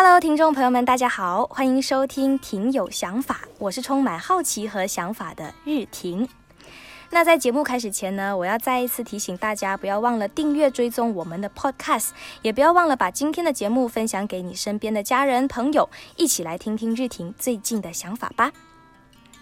Hello，听众朋友们，大家好，欢迎收听《婷有想法》，我是充满好奇和想法的日婷。那在节目开始前呢，我要再一次提醒大家，不要忘了订阅追踪我们的 Podcast，也不要忘了把今天的节目分享给你身边的家人朋友，一起来听听日婷最近的想法吧。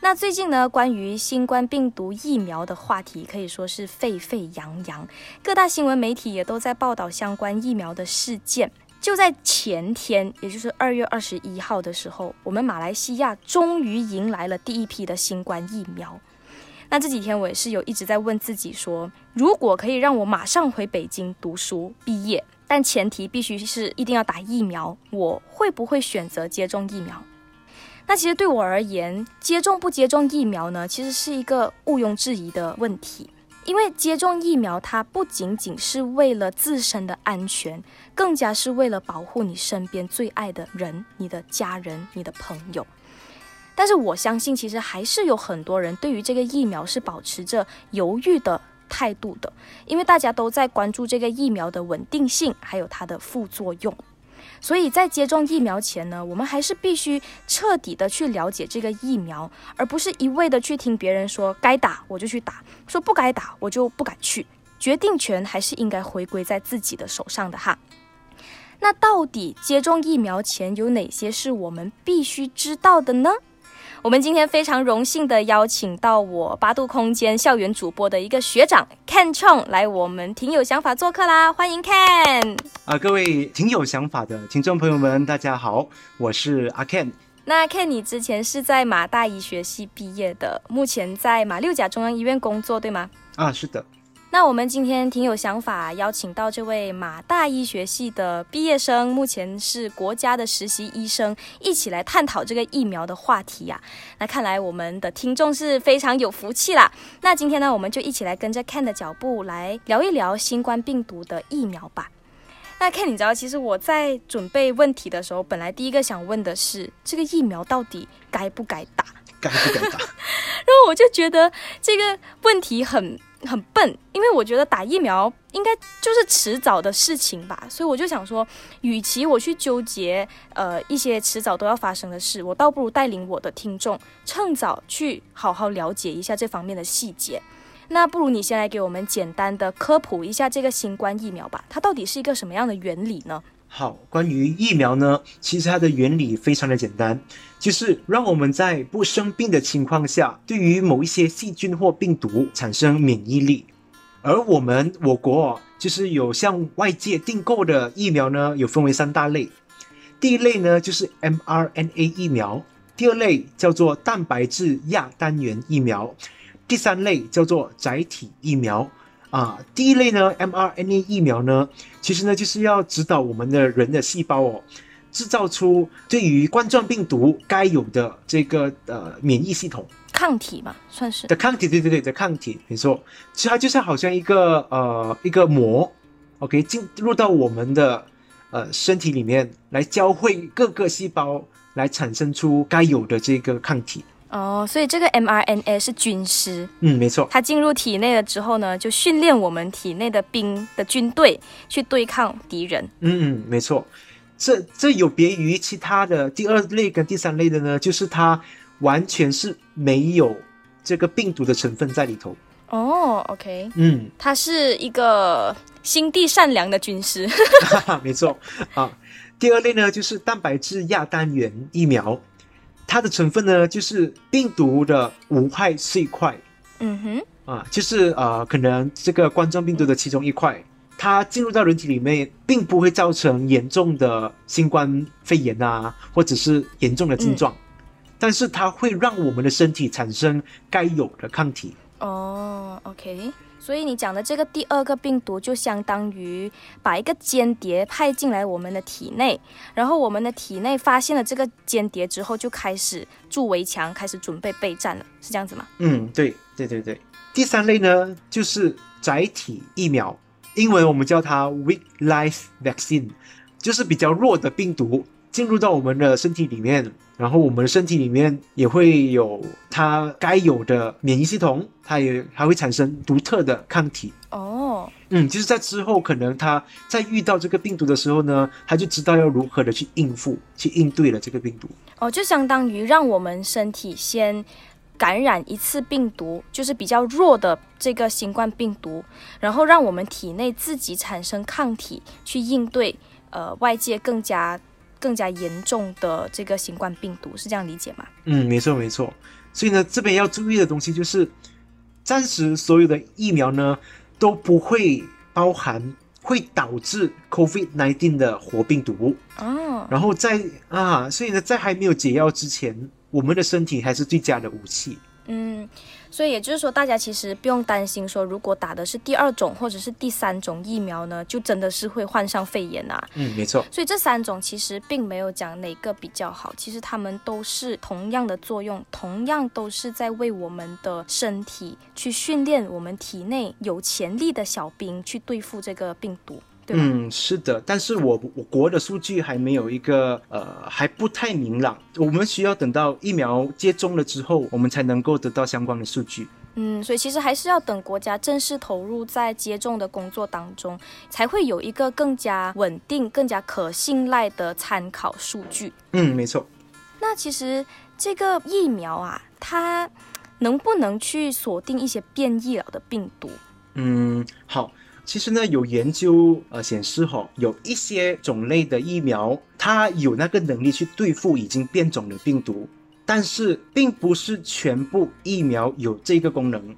那最近呢，关于新冠病毒疫苗的话题可以说是沸沸扬扬，各大新闻媒体也都在报道相关疫苗的事件。就在前天，也就是二月二十一号的时候，我们马来西亚终于迎来了第一批的新冠疫苗。那这几天我也是有一直在问自己说，如果可以让我马上回北京读书毕业，但前提必须是一定要打疫苗，我会不会选择接种疫苗？那其实对我而言，接种不接种疫苗呢，其实是一个毋庸置疑的问题。因为接种疫苗，它不仅仅是为了自身的安全，更加是为了保护你身边最爱的人、你的家人、你的朋友。但是我相信，其实还是有很多人对于这个疫苗是保持着犹豫的态度的，因为大家都在关注这个疫苗的稳定性，还有它的副作用。所以在接种疫苗前呢，我们还是必须彻底的去了解这个疫苗，而不是一味的去听别人说该打我就去打，说不该打我就不敢去。决定权还是应该回归在自己的手上的哈。那到底接种疫苗前有哪些是我们必须知道的呢？我们今天非常荣幸的邀请到我八度空间校园主播的一个学长 Ken Chong 来我们挺有想法做客啦，欢迎 Ken 啊！各位挺有想法的听众朋友们，大家好，我是阿 Ken。那 Ken，你之前是在马大医学系毕业的，目前在马六甲中央医院工作，对吗？啊，是的。那我们今天挺有想法，邀请到这位马大医学系的毕业生，目前是国家的实习医生，一起来探讨这个疫苗的话题呀。那看来我们的听众是非常有福气啦。那今天呢，我们就一起来跟着 Ken 的脚步来聊一聊新冠病毒的疫苗吧。那 Ken，你知道，其实我在准备问题的时候，本来第一个想问的是，这个疫苗到底该不该打？该不该打？然后我就觉得这个问题很。很笨，因为我觉得打疫苗应该就是迟早的事情吧，所以我就想说，与其我去纠结呃一些迟早都要发生的事，我倒不如带领我的听众趁早去好好了解一下这方面的细节。那不如你先来给我们简单的科普一下这个新冠疫苗吧，它到底是一个什么样的原理呢？好，关于疫苗呢，其实它的原理非常的简单，就是让我们在不生病的情况下，对于某一些细菌或病毒产生免疫力。而我们我国就是有向外界订购的疫苗呢，有分为三大类。第一类呢就是 mRNA 疫苗，第二类叫做蛋白质亚单元疫苗，第三类叫做载体疫苗。啊，第一类呢，mRNA 疫苗呢，其实呢就是要指导我们的人的细胞哦，制造出对于冠状病毒该有的这个呃免疫系统。抗体嘛，算是。的抗体，对对对的抗体，没错，其实它就是好像一个呃一个膜，OK 进入到我们的呃身体里面来教会各个细胞来产生出该有的这个抗体。哦，所以这个 mRNA 是军师，嗯，没错。它进入体内了之后呢，就训练我们体内的兵的军队去对抗敌人。嗯嗯，没错。这这有别于其他的第二类跟第三类的呢，就是它完全是没有这个病毒的成分在里头。哦，OK，嗯，他是一个心地善良的军师。没错啊。第二类呢，就是蛋白质亚单元疫苗。它的成分呢，就是病毒的无害碎块。嗯哼，啊，就是呃，可能这个冠状病毒的其中一块，它进入到人体里面，并不会造成严重的新冠肺炎啊，或者是严重的症状，但是它会让我们的身体产生该有的抗体。哦，OK。所以你讲的这个第二个病毒，就相当于把一个间谍派进来我们的体内，然后我们的体内发现了这个间谍之后，就开始筑围墙，开始准备备战了，是这样子吗？嗯，对，对对对。第三类呢，就是载体疫苗，英文我们叫它 weak life vaccine，就是比较弱的病毒。进入到我们的身体里面，然后我们的身体里面也会有它该有的免疫系统，它也还会产生独特的抗体。哦，哦，嗯，就是在之后可能它在遇到这个病毒的时候呢，它就知道要如何的去应付、去应对了这个病毒。哦，就相当于让我们身体先感染一次病毒，就是比较弱的这个新冠病毒，然后让我们体内自己产生抗体去应对呃外界更加更加严重的这个新冠病毒，是这样理解吗？嗯，没错没错。所以呢，这边要注意的东西就是，暂时所有的疫苗呢都不会包含会导致 COVID-19 的活病毒哦。然后在啊，所以呢，在还没有解药之前。我们的身体还是最佳的武器。嗯，所以也就是说，大家其实不用担心，说如果打的是第二种或者是第三种疫苗呢，就真的是会患上肺炎啊。嗯，没错。所以这三种其实并没有讲哪个比较好，其实它们都是同样的作用，同样都是在为我们的身体去训练我们体内有潜力的小兵去对付这个病毒。嗯，是的，但是我我国的数据还没有一个呃还不太明朗，我们需要等到疫苗接种了之后，我们才能够得到相关的数据。嗯，所以其实还是要等国家正式投入在接种的工作当中，才会有一个更加稳定、更加可信赖的参考数据。嗯，没错。那其实这个疫苗啊，它能不能去锁定一些变异了的病毒？嗯，好。其实呢，有研究呃显示哈，有一些种类的疫苗，它有那个能力去对付已经变种的病毒，但是并不是全部疫苗有这个功能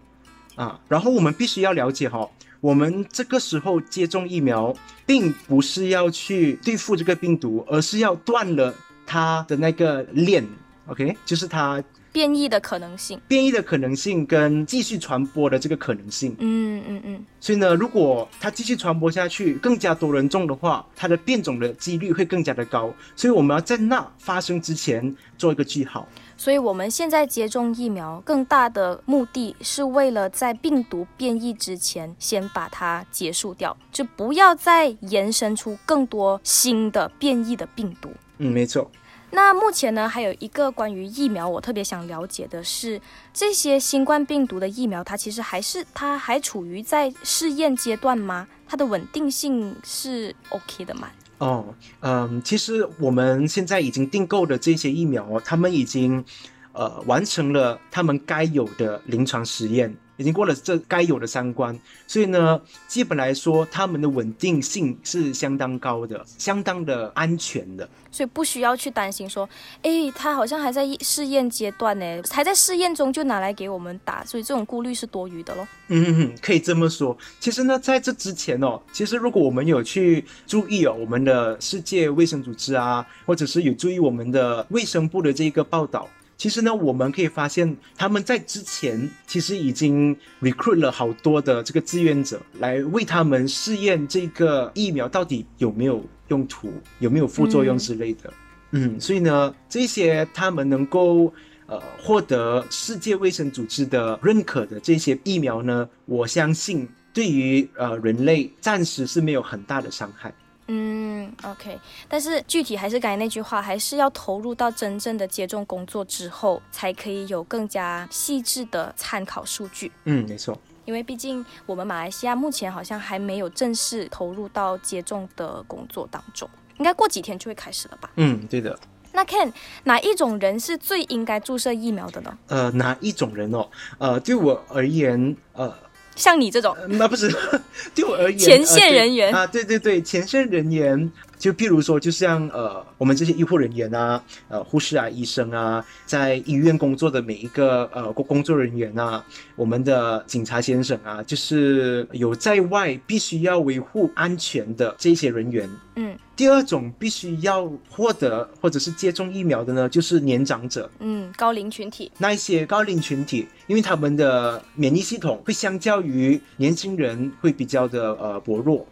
啊。然后我们必须要了解哈，我们这个时候接种疫苗，并不是要去对付这个病毒，而是要断了它的那个链，OK，就是它。变异的可能性，变异的可能性跟继续传播的这个可能性，嗯嗯嗯。所以呢，如果它继续传播下去，更加多人中的话，它的变种的几率会更加的高。所以我们要在那发生之前做一个记号。所以我们现在接种疫苗，更大的目的是为了在病毒变异之前先把它结束掉，就不要再延伸出更多新的变异的病毒。嗯，没错。那目前呢，还有一个关于疫苗，我特别想了解的是，这些新冠病毒的疫苗，它其实还是它还处于在试验阶段吗？它的稳定性是 OK 的吗？哦，嗯，其实我们现在已经订购的这些疫苗哦，他们已经呃完成了他们该有的临床实验。已经过了这该有的三关，所以呢，基本来说，他们的稳定性是相当高的，相当的安全的，所以不需要去担心说，哎，他好像还在试验阶段呢，还在试验中就拿来给我们打，所以这种顾虑是多余的咯。嗯，可以这么说。其实呢，在这之前哦，其实如果我们有去注意哦，我们的世界卫生组织啊，或者是有注意我们的卫生部的这个报道。其实呢，我们可以发现，他们在之前其实已经 recruit 了好多的这个志愿者来为他们试验这个疫苗到底有没有用途，有没有副作用之类的。嗯，所以呢，这些他们能够呃获得世界卫生组织的认可的这些疫苗呢，我相信对于呃人类暂时是没有很大的伤害。嗯，OK，但是具体还是刚才那句话，还是要投入到真正的接种工作之后，才可以有更加细致的参考数据。嗯，没错，因为毕竟我们马来西亚目前好像还没有正式投入到接种的工作当中，应该过几天就会开始了吧？嗯，对的。那 Ken，哪一种人是最应该注射疫苗的呢？呃，哪一种人哦？呃，对我而言，呃。像你这种，那不是 对我而言，前线人员啊，对对对，前线人员。就譬如说，就像呃，我们这些医护人员啊，呃，护士啊，医生啊，在医院工作的每一个呃工工作人员啊，我们的警察先生啊，就是有在外必须要维护安全的这些人员。嗯。第二种必须要获得或者是接种疫苗的呢，就是年长者。嗯，高龄群体。那一些高龄群体，因为他们的免疫系统会相较于年轻人会比较的呃薄弱。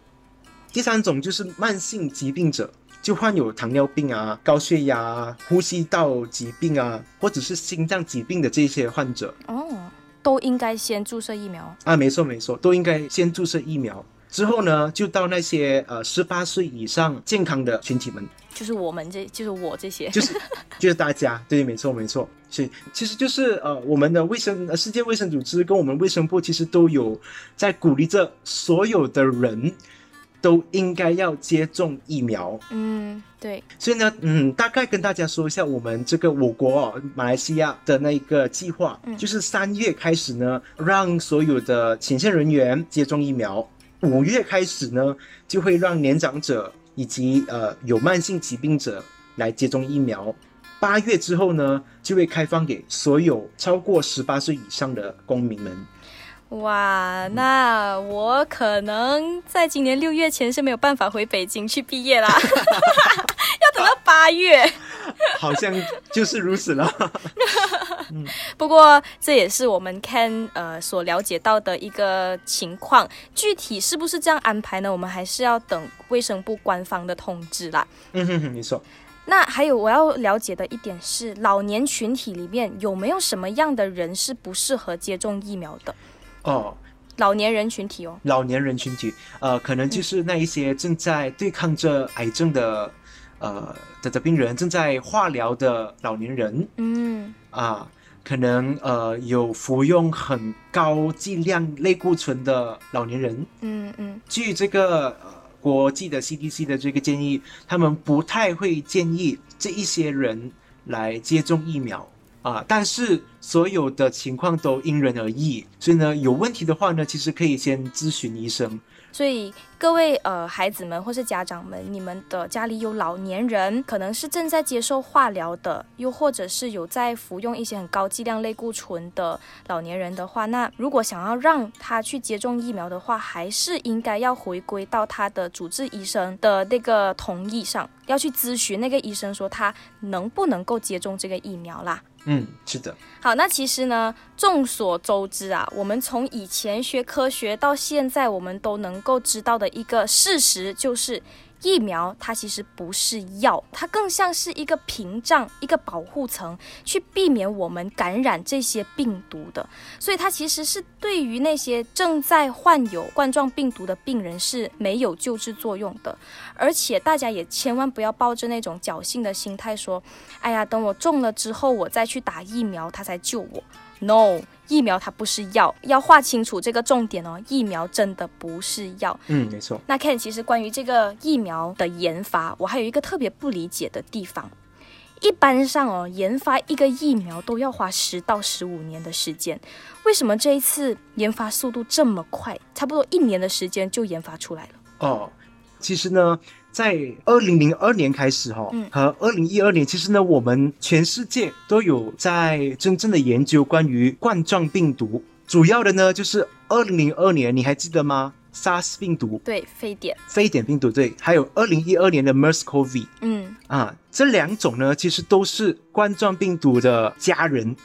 第三种就是慢性疾病者，就患有糖尿病啊、高血压、啊呼吸道疾病啊，或者是心脏疾病的这些患者哦，都应该先注射疫苗啊。没错没错，都应该先注射疫苗。之后呢，就到那些呃十八岁以上健康的群体们，就是我们这就是我这些，就是就是大家，对，没错没错，是其实就是呃我们的卫生呃世界卫生组织跟我们卫生部其实都有在鼓励着所有的人都应该要接种疫苗。嗯，对，所以呢，嗯，大概跟大家说一下我们这个我国、哦、马来西亚的那个计划，嗯就是三月开始呢，让所有的前线人员接种疫苗；五月开始呢，就会让年长者以及呃有慢性疾病者来接种疫苗；八月之后呢，就会开放给所有超过十八岁以上的公民们。哇，那我可能在今年六月前是没有办法回北京去毕业啦，要等到八月。好像就是如此了。不过这也是我们看呃所了解到的一个情况，具体是不是这样安排呢？我们还是要等卫生部官方的通知啦。嗯哼哼，没错。那还有我要了解的一点是，老年群体里面有没有什么样的人是不适合接种疫苗的？哦，老年人群体哦，老年人群体，呃，可能就是那一些正在对抗着癌症的，呃的的病人，正在化疗的老年人。嗯。啊，可能呃有服用很高剂量类固醇的老年人。嗯嗯。据这个呃国际的 CDC 的这个建议，他们不太会建议这一些人来接种疫苗啊，但是所有的情况都因人而异，所以呢，有问题的话呢，其实可以先咨询医生。所以各位呃孩子们或是家长们，你们的家里有老年人，可能是正在接受化疗的，又或者是有在服用一些很高剂量类固醇的老年人的话，那如果想要让他去接种疫苗的话，还是应该要回归到他的主治医生的那个同意上，要去咨询那个医生说他能不能够接种这个疫苗啦。嗯，是的，好，那其实呢，众所周知啊，我们从以前学科学到现在，我们都能够知道的一个事实就是。疫苗它其实不是药，它更像是一个屏障、一个保护层，去避免我们感染这些病毒的。所以它其实是对于那些正在患有冠状病毒的病人是没有救治作用的。而且大家也千万不要抱着那种侥幸的心态说：“哎呀，等我中了之后，我再去打疫苗，它才救我。” No，疫苗它不是药，要划清楚这个重点哦。疫苗真的不是药。嗯，没错。那 Ken，其实关于这个疫苗的研发，我还有一个特别不理解的地方。一般上哦，研发一个疫苗都要花十到十五年的时间，为什么这一次研发速度这么快？差不多一年的时间就研发出来了。哦，其实呢，在二零零二年开始哈、哦，嗯和二零一二年，其实呢，我们全世界都有在真正的研究关于冠状病毒。主要的呢，就是二零零二年，你还记得吗？SARS 病毒、对，非典，非典病毒对，还有二零一二年的 MERS-CoV 嗯，啊，这两种呢，其实都是冠状病毒的家人，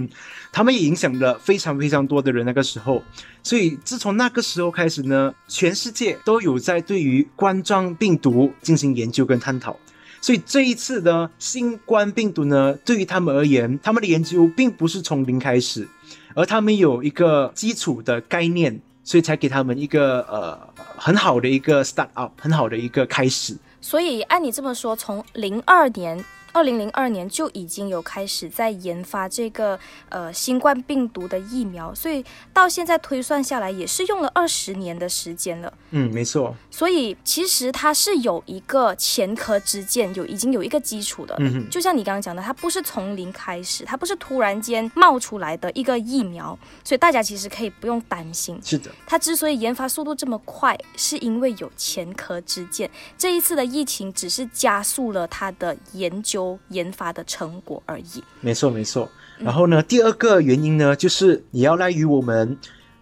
他们也影响了非常非常多的人。那个时候，所以自从那个时候开始呢，全世界都有在对于冠状病毒进行研究跟探讨。所以这一次呢，新冠病毒呢，对于他们而言，他们的研究并不是从零开始，而他们有一个基础的概念，所以才给他们一个呃很好的一个 start up，很好的一个开始。所以按你这么说，从零二年。二零零二年就已经有开始在研发这个呃新冠病毒的疫苗，所以到现在推算下来也是用了二十年的时间了。嗯，没错。所以其实它是有一个前科之鉴，有已经有一个基础的。嗯哼，就像你刚刚讲的，它不是从零开始，它不是突然间冒出来的一个疫苗，所以大家其实可以不用担心。是的，它之所以研发速度这么快，是因为有前科之鉴。这一次的疫情只是加速了它的研究研发的成果而已。没错，没错。然后呢，第二个原因呢，就是也要赖于我们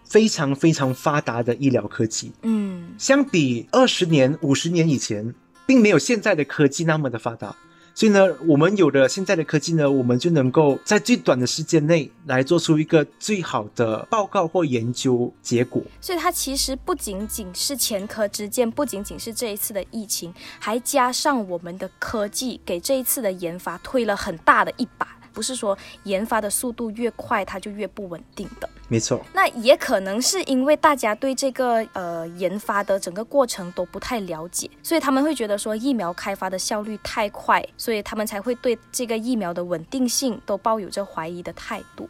非常非常发达的医疗科技。嗯，相比二十年、五十年以前，并没有现在的科技那么的发达。所以呢，我们有了现在的科技呢，我们就能够在最短的时间内来做出一个最好的报告或研究结果。所以它其实不仅仅是前科之鉴，不仅仅是这一次的疫情，还加上我们的科技给这一次的研发推了很大的一把。不是说研发的速度越快，它就越不稳定的。没错，那也可能是因为大家对这个呃研发的整个过程都不太了解，所以他们会觉得说疫苗开发的效率太快，所以他们才会对这个疫苗的稳定性都抱有着怀疑的态度。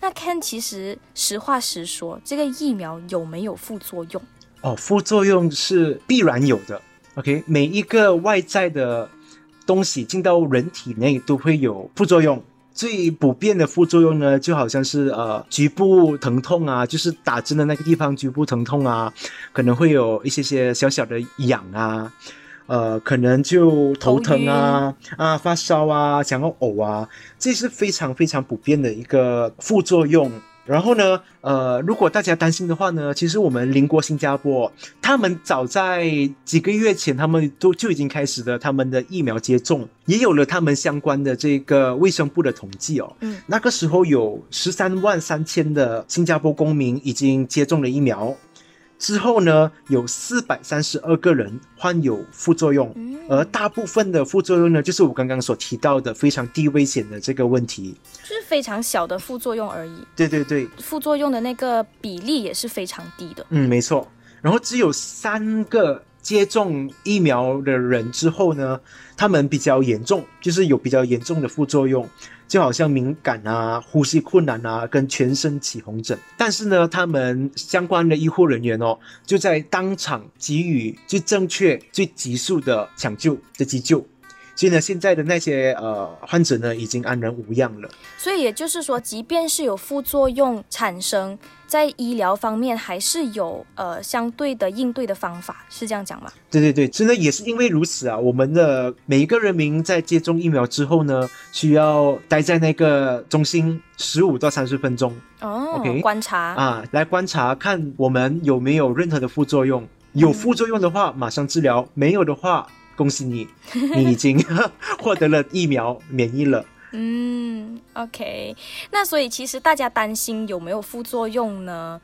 那 Ken 其实实话实说，这个疫苗有没有副作用？哦，副作用是必然有的。OK，每一个外在的东西进到人体内都会有副作用。最普遍的副作用呢，就好像是呃局部疼痛啊，就是打针的那个地方局部疼痛啊，可能会有一些些小小的痒啊，呃，可能就头疼啊啊发烧啊，想要呕啊，这是非常非常普遍的一个副作用。然后呢，呃，如果大家担心的话呢，其实我们邻国新加坡，他们早在几个月前，他们都就已经开始了他们的疫苗接种，也有了他们相关的这个卫生部的统计哦。嗯，那个时候有十三万三千的新加坡公民已经接种了疫苗。之后呢，有四百三十二个人患有副作用，而大部分的副作用呢，就是我刚刚所提到的非常低危险的这个问题，就是非常小的副作用而已。对对对，副作用的那个比例也是非常低的。嗯，没错。然后只有三个接种疫苗的人之后呢，他们比较严重，就是有比较严重的副作用。就好像敏感啊、呼吸困难啊、跟全身起红疹，但是呢，他们相关的医护人员哦，就在当场给予最正确、最急速的抢救的急救。所以呢，现在的那些呃患者呢，已经安然无恙了。所以也就是说，即便是有副作用产生，在医疗方面还是有呃相对的应对的方法，是这样讲吗？对对对，真的也是因为如此啊，我们的每一个人民在接种疫苗之后呢，需要待在那个中心十五到三十分钟哦，OK，观察啊，来观察看我们有没有任何的副作用，有副作用的话马上治疗，没有的话。恭喜你，你已经 获得了疫苗免疫了。嗯，OK。那所以其实大家担心有没有副作用呢？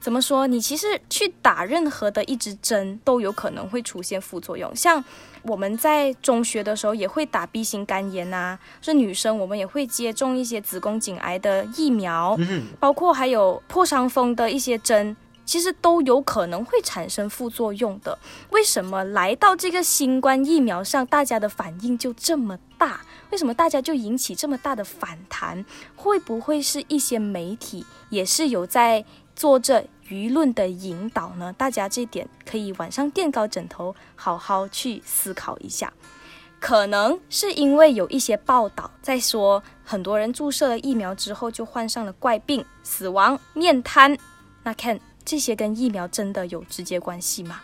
怎么说？你其实去打任何的一支针都有可能会出现副作用。像我们在中学的时候也会打 B 型肝炎呐，是女生我们也会接种一些子宫颈癌的疫苗，包括还有破伤风的一些针。其实都有可能会产生副作用的。为什么来到这个新冠疫苗上，大家的反应就这么大？为什么大家就引起这么大的反弹？会不会是一些媒体也是有在做着舆论的引导呢？大家这点可以晚上垫高枕头，好好去思考一下。可能是因为有一些报道在说，很多人注射了疫苗之后就患上了怪病、死亡、面瘫。那看。这些跟疫苗真的有直接关系吗？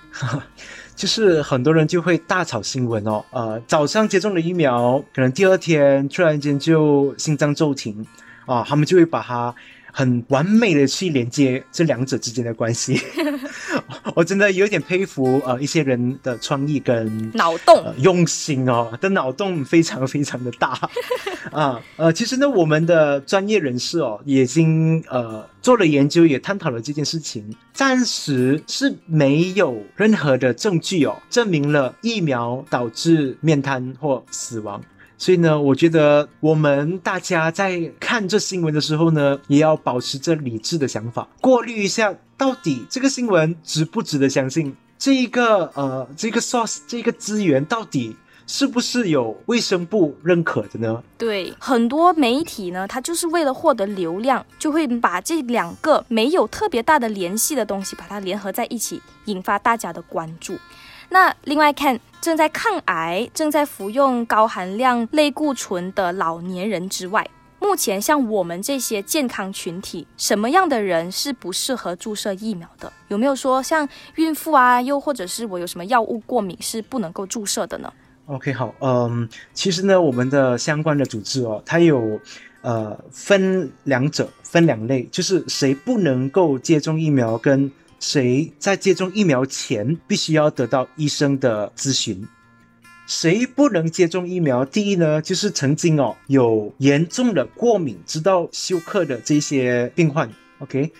就是很多人就会大炒新闻哦，呃，早上接种了疫苗，可能第二天突然间就心脏骤停啊，他们就会把它。很完美的去连接这两者之间的关系，我真的有点佩服呃一些人的创意跟脑洞。用心哦，的脑洞非常非常的大。啊呃其实呢我们的专业人士哦已经呃做了研究也探讨了这件事情，暂时是没有任何的证据哦证明了疫苗导致面瘫或死亡。所以呢，我觉得我们大家在看这新闻的时候呢，也要保持着理智的想法，过滤一下到底这个新闻值不值得相信，这一个呃这个 source 这个资源到底是不是有卫生部认可的呢？对，很多媒体呢，它就是为了获得流量，就会把这两个没有特别大的联系的东西，把它联合在一起，引发大家的关注。那另外看正在抗癌、正在服用高含量类固醇的老年人之外，目前像我们这些健康群体，什么样的人是不适合注射疫苗的？有没有说像孕妇啊，又或者是我有什么药物过敏是不能够注射的呢？OK，好，嗯，其实呢，我们的相关的组织哦，它有呃分两者，分两类，就是谁不能够接种疫苗跟。谁在接种疫苗前必须要得到医生的咨询？谁不能接种疫苗？第一呢，就是曾经哦有严重的过敏，直到休克的这些病患。OK，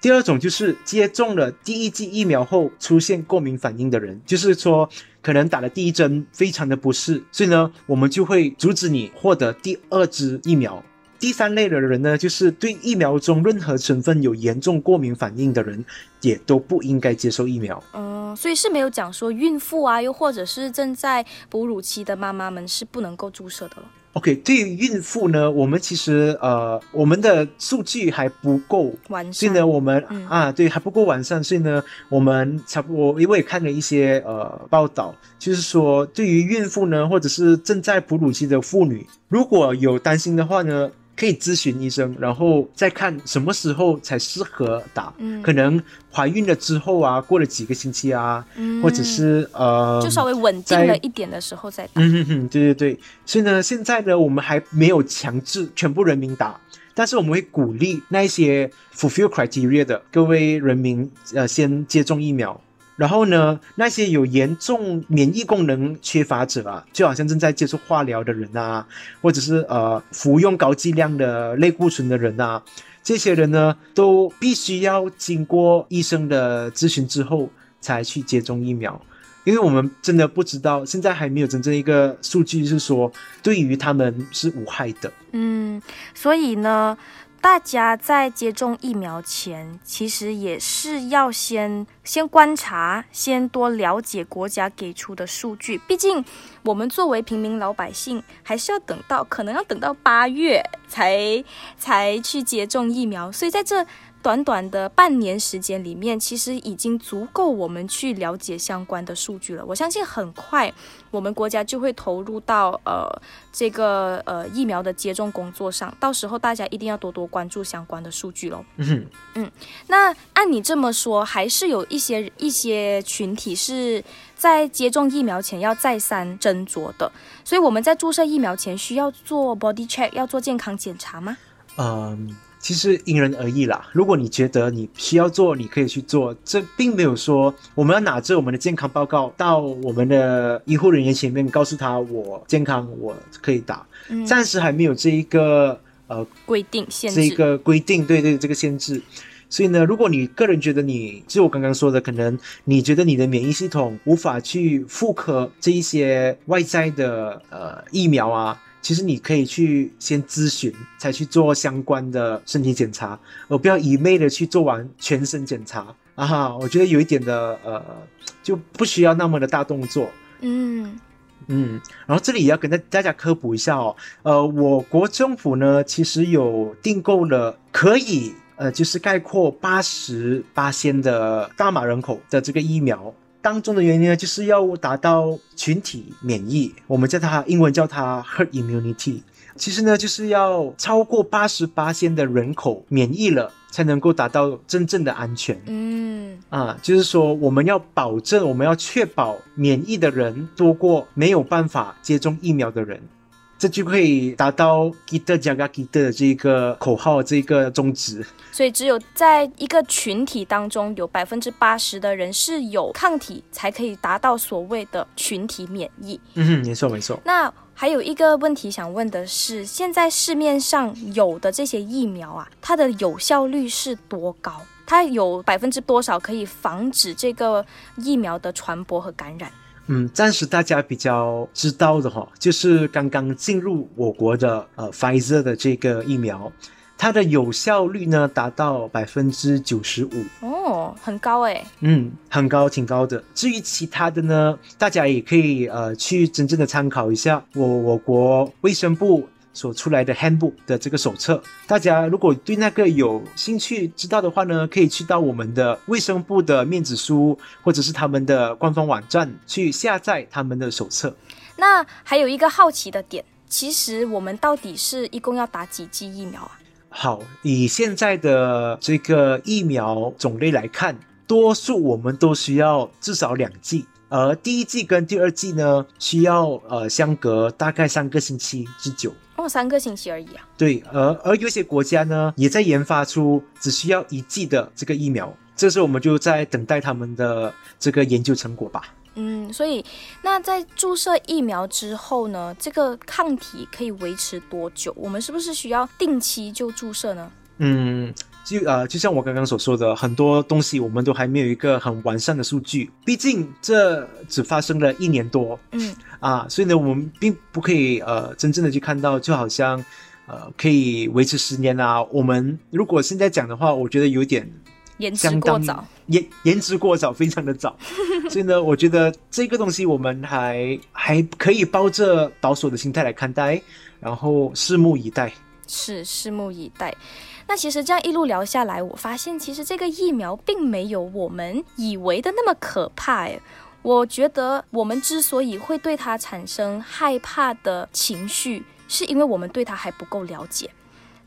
第二种就是接种了第一剂疫苗后出现过敏反应的人，就是说可能打了第一针非常的不适，所以呢，我们就会阻止你获得第二支疫苗。第三类的人呢，就是对疫苗中任何成分有严重过敏反应的人，也都不应该接受疫苗。嗯，所以是没有讲说孕妇啊，又或者是正在哺乳期的妈妈们是不能够注射的了。OK，对于孕妇呢，我们其实呃，我们的数据还不够完善，所以呢，我们、嗯啊，对还不够完善，所以呢，我们差不多，因为也看了一些呃报道，就是说对于孕妇呢，或者是正在哺乳期的妇女，如果有担心的话呢。可以咨询医生，然后再看什么时候才适合打。嗯可能怀孕了之后啊，过了几个星期啊，嗯或者是呃，就稍微稳定了一点的时候再打。嗯哼哼，对对对，所以呢，现在呢，我们还没有强制全部人民打，但是我们会鼓励那一些 fulfill criteria 的各位人民，呃，先接种疫苗。然后呢，那些有严重免疫功能缺乏者啊，就好像正在接受化疗的人啊，或者是呃服用高剂量的类固醇的人啊，这些人呢，都必须要经过医生的咨询之后才去接种疫苗。因为我们真的不知道，现在还没有真正一个数据是说对于他们是无害的。嗯，所以呢，大家在接种疫苗前，其实也是要先先观察，先多了解国家给出的数据。毕竟我们作为平民老百姓，还是要等到可能要等到八月才才去接种疫苗，所以在这。短短的半年时间里面，其实已经足够我们去了解相关的数据了。我相信很快我们国家就会投入到呃这个呃疫苗的接种工作上，到时候大家一定要多多关注相关的数据喽。嗯嗯，那按你这么说，还是有一些一些群体是在接种疫苗前要再三斟酌的，所以我们在注射疫苗前需要做 body check，要做健康检查吗？嗯，其实因人而异啦。如果你觉得你需要做，你可以去做。这并没有说我们要拿着我们的健康报告到我们的医护人员前面，告诉他我健康，我可以打。嗯，暂时还没有这一个呃规定限制这一制。个规定，对对，这个限制。所以呢，如果你个人觉得你，就我刚刚说的，可能你觉得你的免疫系统无法去复刻这一些外在的呃疫苗啊，其实你可以去先咨询，才去做相关的身体检查，而不要一昧的去做完全身检查啊哈。我觉得有一点的呃，就不需要那么的大动作。嗯嗯，然后这里也要跟大大家科普一下哦，呃，我国政府呢其实有订购了可以呃就是概括八十八仙的大马人口的这个疫苗。当中的原因呢，就是要达到群体免疫，我们叫它英文叫它 herd immunity。其实呢，就是要超过八十八千的人口免疫了，才能够达到真正的安全。嗯啊，就是说我们要保证，我们要确保免疫的人多过没有办法接种疫苗的人，这就可以达到 “kita jaga kita” 的这个口号，这个宗旨。所以只有在一个群体当中，有百分之八十的人是有抗体，才可以达到所谓的群体免疫。嗯哼，没错没错。那还有一个问题想问的是，现在市面上有的这些疫苗啊，它的有效率是多高？它有百分之多少可以防止这个疫苗的传播和感染？嗯，暂时大家比较知道的哈，就是刚刚进入我国的呃 Pfizer 的这个疫苗，它的有效率呢达到百分之九十五。哦，很高诶。嗯，很高，挺高的。至于其他的呢，大家也可以呃去真正的参考一下我我国卫生部所出来的 handbook 的这个手册。大家如果对那个有兴趣知道的话呢，可以去到我们的卫生部的面子书或者是他们的官方网站去下载他们的手册。那还有一个好奇的点，其实我们到底是一共要打几剂疫苗啊？好，以现在的这个疫苗种类来看，多数我们都需要至少两剂，而第一剂跟第二剂呢，需要呃相隔大概三个星期之久。哦，三个星期而已啊。对，而而有些国家呢，也在研发出只需要一剂的这个疫苗，这时候我们就在等待他们的这个研究成果吧。嗯，所以那在注射疫苗之后呢，这个抗体可以维持多久？我们是不是需要定期就注射呢？嗯，就呃，就像我刚刚所说的，很多东西我们都还没有一个很完善的数据，毕竟这只发生了一年多，嗯啊，所以呢，我们并不可以呃真正的去看到，就好像呃可以维持十年啊。我们如果现在讲的话，我觉得有点言之过早。言言之过早，非常的早。所以呢，我觉得这个东西我们还还可以抱着保守的心态来看待，然后拭目以待。是，拭目以待。那其实这样一路聊下来，我发现其实这个疫苗并没有我们以为的那么可怕。诶，我觉得我们之所以会对它产生害怕的情绪，是因为我们对它还不够了解。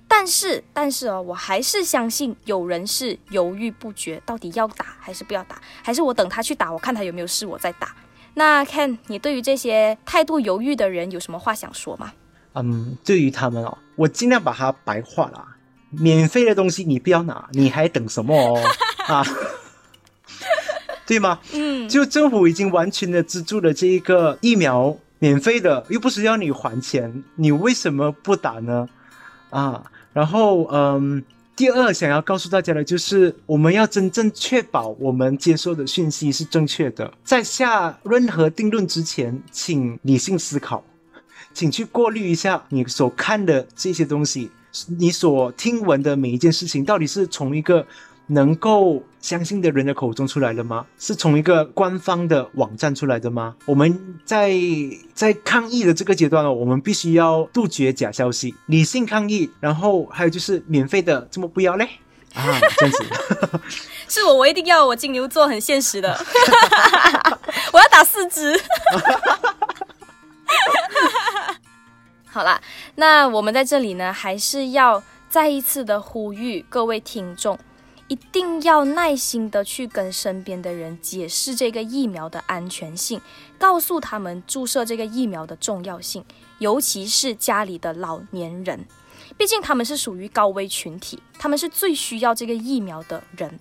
但是，但是哦，我还是相信有人是犹豫不决，到底要打还是不要打，还是我等他去打，我看他有没有事，我再打。那 Ken，你对于这些态度犹豫的人有什么话想说吗？嗯，对于他们哦，我尽量把它白化了。免费的东西你不要拿，你还等什么哦？啊，对吗？嗯，就政府已经完全的资助了这一个疫苗，免费的，又不是要你还钱，你为什么不打呢？啊，然后嗯，第二想要告诉大家的就是，我们要真正确保我们接收的讯息是正确的，在下任何定论之前，请理性思考，请去过滤一下你所看的这些东西，你所听闻的每一件事情，到底是从一个。能够相信的人的口中出来的吗？是从一个官方的网站出来的吗？我们在在抗议的这个阶段呢，我们必须要杜绝假消息，理性抗议。然后还有就是免费的，怎么不要嘞？啊，这样子，是我，我一定要。我金牛座很现实的，我要打四支。好啦，那我们在这里呢，还是要再一次的呼吁各位听众。一定要耐心的去跟身边的人解释这个疫苗的安全性，告诉他们注射这个疫苗的重要性，尤其是家里的老年人，毕竟他们是属于高危群体，他们是最需要这个疫苗的人，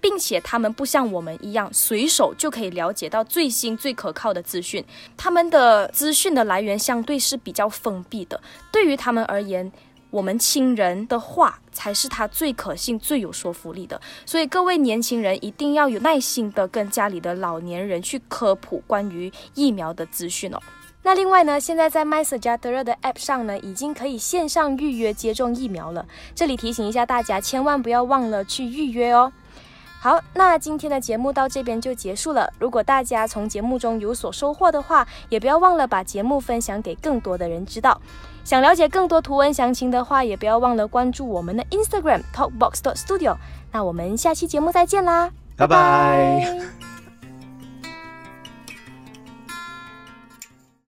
并且他们不像我们一样随手就可以了解到最新最可靠的资讯，他们的资讯的来源相对是比较封闭的，对于他们而言。我们亲人的话才是他最可信、最有说服力的，所以各位年轻人一定要有耐心的跟家里的老年人去科普关于疫苗的资讯哦。那另外呢，现在在 My s a j a d e r 的 App 上呢，已经可以线上预约接种疫苗了。这里提醒一下大家，千万不要忘了去预约哦。好，那今天的节目到这边就结束了。如果大家从节目中有所收获的话，也不要忘了把节目分享给更多的人知道。想了解更多图文详情的话，也不要忘了关注我们的 Instagram Talkbox Studio。那我们下期节目再见啦，拜拜。